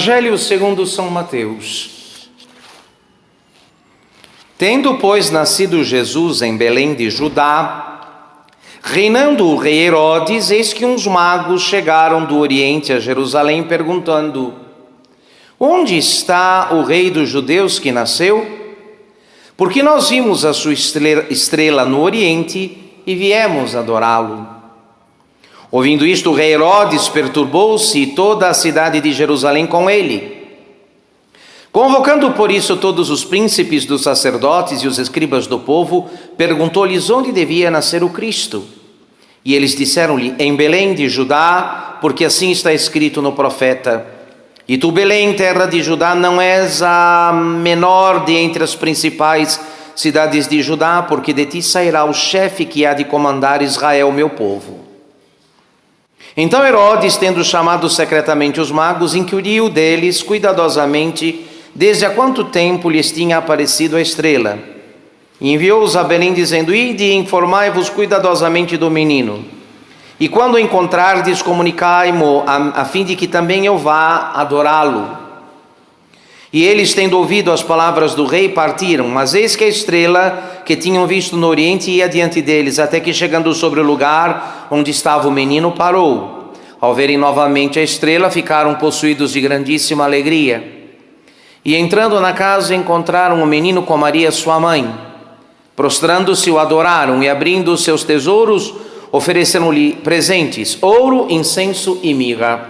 Evangelho segundo São Mateus. Tendo, pois, nascido Jesus em Belém de Judá, reinando o rei Herodes, eis que uns magos chegaram do Oriente a Jerusalém perguntando: Onde está o rei dos judeus que nasceu? Porque nós vimos a sua estrela no Oriente e viemos adorá-lo. Ouvindo isto, o rei Herodes perturbou-se e toda a cidade de Jerusalém com ele. Convocando por isso todos os príncipes dos sacerdotes e os escribas do povo, perguntou-lhes onde devia nascer o Cristo. E eles disseram-lhe: Em Belém de Judá, porque assim está escrito no profeta. E tu, Belém, terra de Judá, não és a menor de entre as principais cidades de Judá, porque de ti sairá o chefe que há de comandar Israel, meu povo. Então Herodes, tendo chamado secretamente os magos, inquiriu deles cuidadosamente desde há quanto tempo lhes tinha aparecido a estrela. E enviou-os a Belém, dizendo: Ide e informai-vos cuidadosamente do menino. E quando o encontrardes, comunicai-mo, a, a fim de que também eu vá adorá-lo. E eles, tendo ouvido as palavras do rei, partiram, mas eis que a estrela que tinham visto no oriente ia diante deles, até que chegando sobre o lugar onde estava o menino, parou. Ao verem novamente a estrela, ficaram possuídos de grandíssima alegria. E entrando na casa, encontraram o menino com Maria, sua mãe. Prostrando-se, o adoraram e, abrindo seus tesouros, ofereceram-lhe presentes: ouro, incenso e mirra.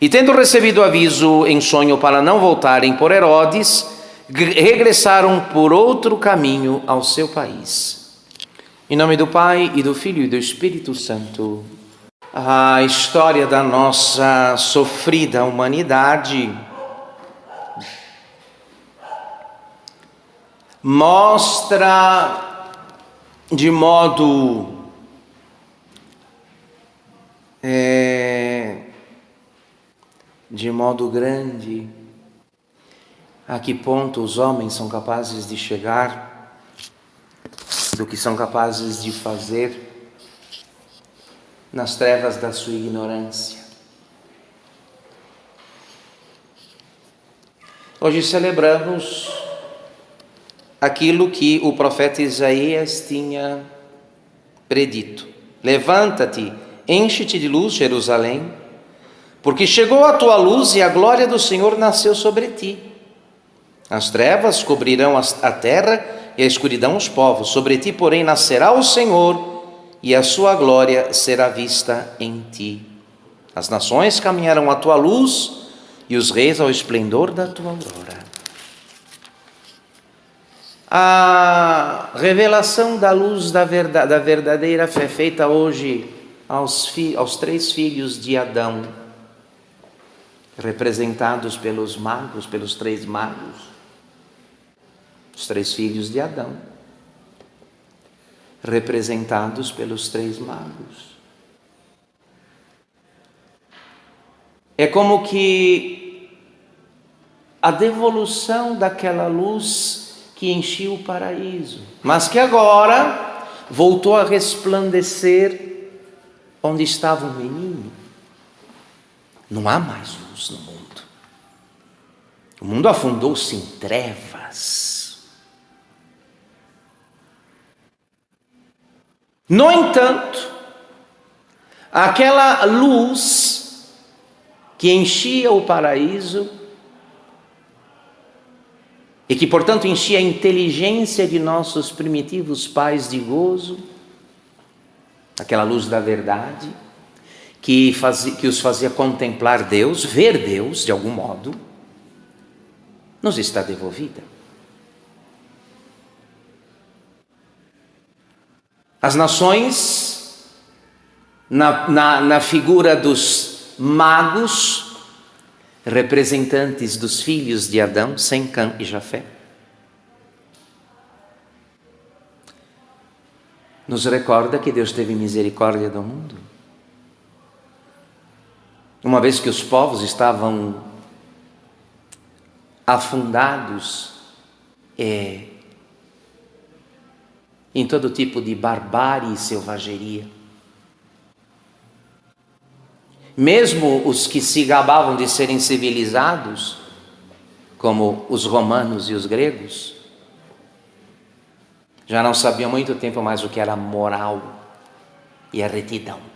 E tendo recebido aviso em sonho para não voltarem por Herodes, regressaram por outro caminho ao seu país. Em nome do Pai e do Filho e do Espírito Santo. A história da nossa sofrida humanidade mostra de modo é, de modo grande a que ponto os homens são capazes de chegar, do que são capazes de fazer nas trevas da sua ignorância. Hoje celebramos aquilo que o profeta Isaías tinha predito: Levanta-te, enche-te de luz, Jerusalém porque chegou a tua luz e a glória do Senhor nasceu sobre ti. As trevas cobrirão a terra e a escuridão os povos, sobre ti, porém, nascerá o Senhor e a sua glória será vista em ti. As nações caminharão à tua luz e os reis ao esplendor da tua aurora. A revelação da luz da, verdade, da verdadeira fé feita hoje aos, aos três filhos de Adão representados pelos magos, pelos três magos, os três filhos de Adão, representados pelos três magos. É como que a devolução daquela luz que enchia o paraíso, mas que agora voltou a resplandecer onde estava o menino. Não há mais luz no mundo. O mundo afundou-se em trevas. No entanto, aquela luz que enchia o paraíso e que, portanto, enchia a inteligência de nossos primitivos pais de gozo, aquela luz da verdade, que, fazia, que os fazia contemplar Deus, ver Deus de algum modo, nos está devolvida. As nações, na, na, na figura dos magos, representantes dos filhos de Adão, Sem, Cã e Jafé, nos recorda que Deus teve misericórdia do mundo uma vez que os povos estavam afundados é, em todo tipo de barbárie e selvageria. mesmo os que se gabavam de serem civilizados, como os romanos e os gregos, já não sabiam muito tempo mais o que era moral e a retidão.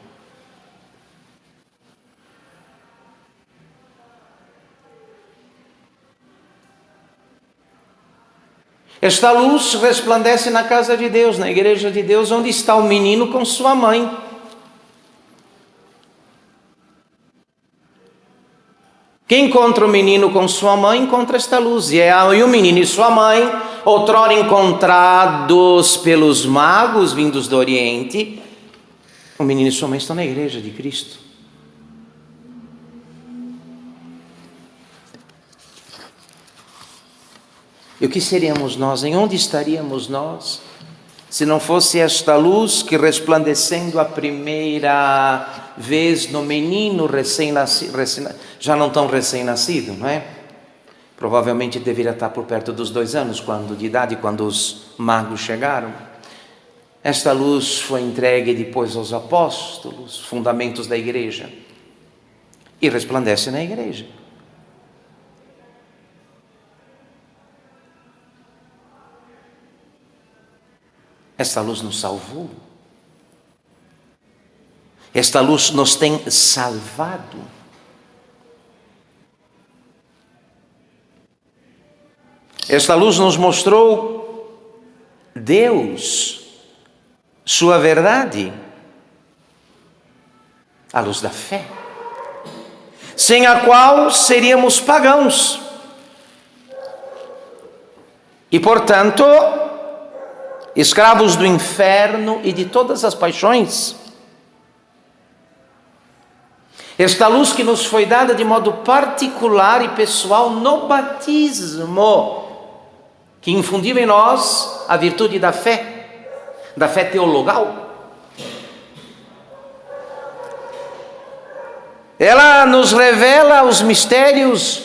Esta luz resplandece na casa de Deus, na igreja de Deus, onde está o menino com sua mãe. Quem encontra o menino com sua mãe encontra esta luz. E, é, e o menino e sua mãe, outrora encontrados pelos magos vindos do Oriente, o menino e sua mãe estão na igreja de Cristo. E o que seríamos nós? Em onde estaríamos nós? Se não fosse esta luz que resplandecendo a primeira vez no menino recém-nascido, recém, já não tão recém-nascido, não é? Provavelmente deveria estar por perto dos dois anos quando, de idade quando os magos chegaram. Esta luz foi entregue depois aos apóstolos, fundamentos da igreja, e resplandece na igreja. Esta luz nos salvou. Esta luz nos tem salvado. Esta luz nos mostrou Deus, Sua verdade, a luz da fé, sem a qual seríamos pagãos. E, portanto, escravos do inferno e de todas as paixões. Esta luz que nos foi dada de modo particular e pessoal no batismo, que infundiu em nós a virtude da fé, da fé teologal. Ela nos revela os mistérios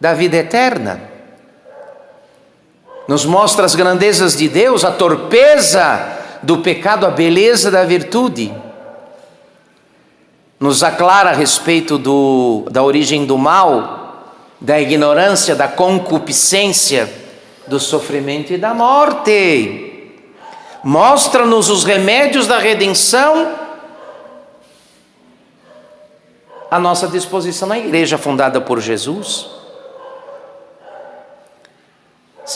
da vida eterna nos mostra as grandezas de Deus, a torpeza do pecado, a beleza da virtude. Nos aclara a respeito do, da origem do mal, da ignorância, da concupiscência, do sofrimento e da morte. Mostra-nos os remédios da redenção à nossa disposição na igreja fundada por Jesus.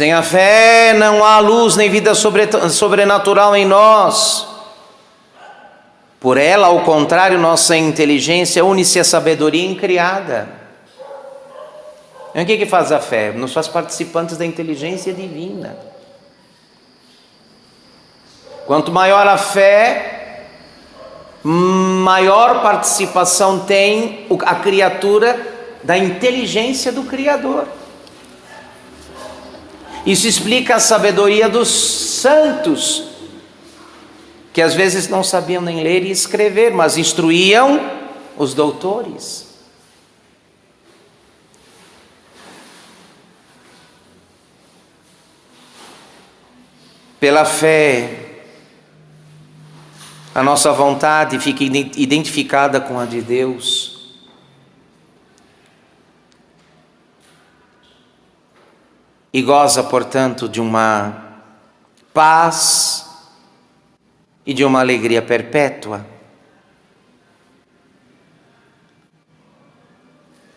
Sem a fé não há luz nem vida sobrenatural em nós. Por ela, ao contrário, nossa inteligência une-se à sabedoria incriada. E o que, que faz a fé? Nos faz participantes da inteligência divina. Quanto maior a fé, maior participação tem a criatura da inteligência do Criador. Isso explica a sabedoria dos santos, que às vezes não sabiam nem ler e escrever, mas instruíam os doutores. Pela fé, a nossa vontade fica identificada com a de Deus. E goza, portanto, de uma paz e de uma alegria perpétua.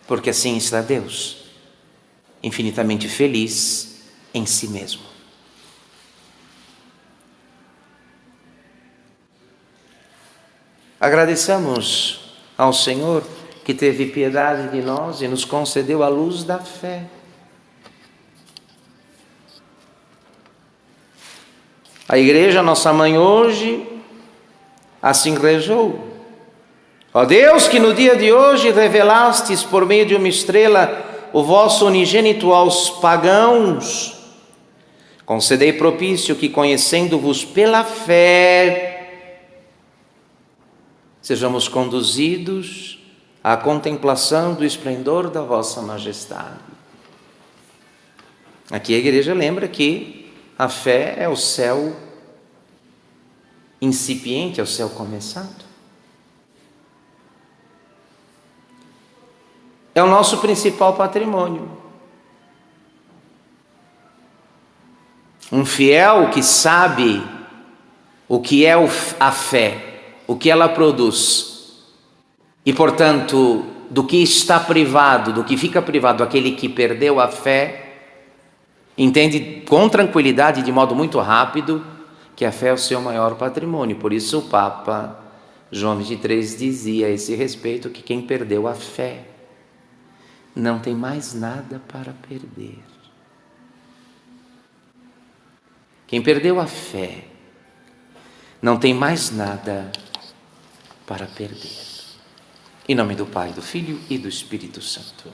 Porque assim está Deus, infinitamente feliz em si mesmo. Agradeçamos ao Senhor que teve piedade de nós e nos concedeu a luz da fé. A igreja, nossa mãe, hoje, assim rezou. Ó Deus, que no dia de hoje revelastes por meio de uma estrela o vosso unigênito aos pagãos, concedei propício que, conhecendo-vos pela fé, sejamos conduzidos à contemplação do esplendor da vossa majestade. Aqui a igreja lembra que a fé é o céu incipiente é ao céu começado. É o nosso principal patrimônio. Um fiel que sabe o que é a fé, o que ela produz, e portanto, do que está privado, do que fica privado aquele que perdeu a fé, entende com tranquilidade, de modo muito rápido, que a fé é o seu maior patrimônio. Por isso, o Papa João 23 dizia a esse respeito que quem perdeu a fé não tem mais nada para perder. Quem perdeu a fé não tem mais nada para perder. Em nome do Pai, do Filho e do Espírito Santo.